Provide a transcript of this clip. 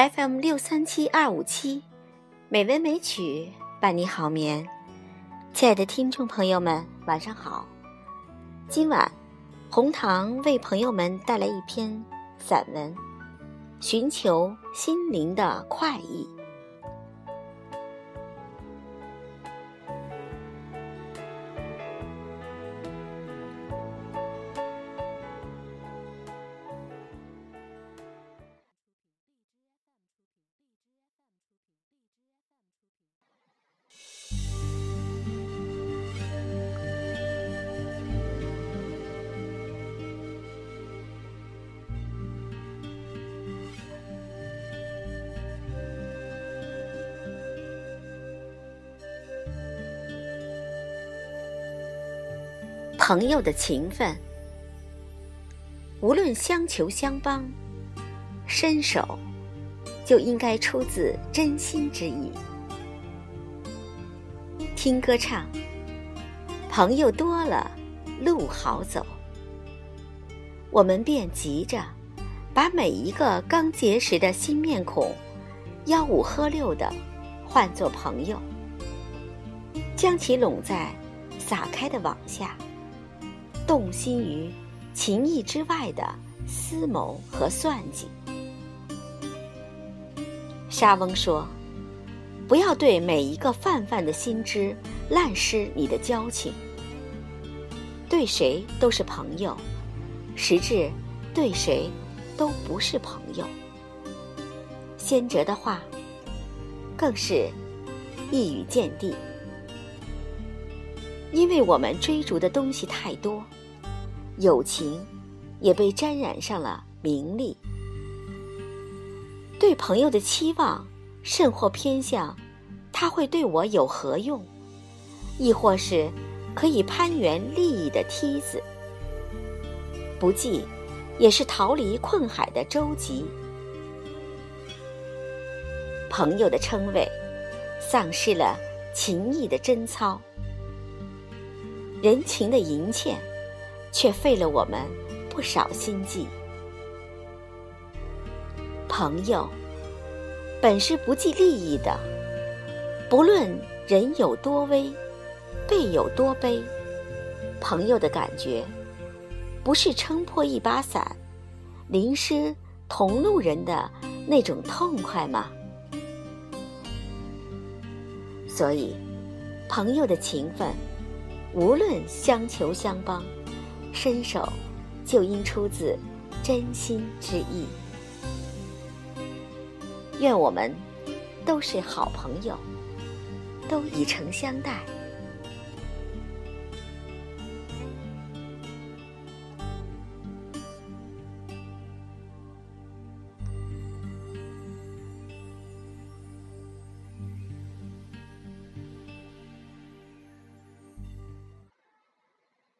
FM 六三七二五七，美文美曲伴你好眠。亲爱的听众朋友们，晚上好。今晚，红糖为朋友们带来一篇散文，《寻求心灵的快意》。朋友的情分，无论相求相帮，伸手就应该出自真心之意。听歌唱，朋友多了，路好走，我们便急着把每一个刚结识的新面孔，吆五喝六的唤作朋友，将其拢在撒开的网下。动心于情义之外的思谋和算计。沙翁说：“不要对每一个泛泛的心知滥施你的交情。对谁都是朋友，实质对谁都不是朋友。”先哲的话更是一语见地，因为我们追逐的东西太多。友情也被沾染上了名利，对朋友的期望甚或偏向，他会对我有何用？亦或是可以攀援利益的梯子？不济，也是逃离困海的舟楫。朋友的称谓，丧失了情谊的贞操，人情的银欠。却费了我们不少心计。朋友本是不计利益的，不论人有多危，辈有多悲，朋友的感觉，不是撑破一把伞，淋湿同路人的那种痛快吗？所以，朋友的情分，无论相求相帮。伸手，就应出自真心之意。愿我们都是好朋友，都以诚相待。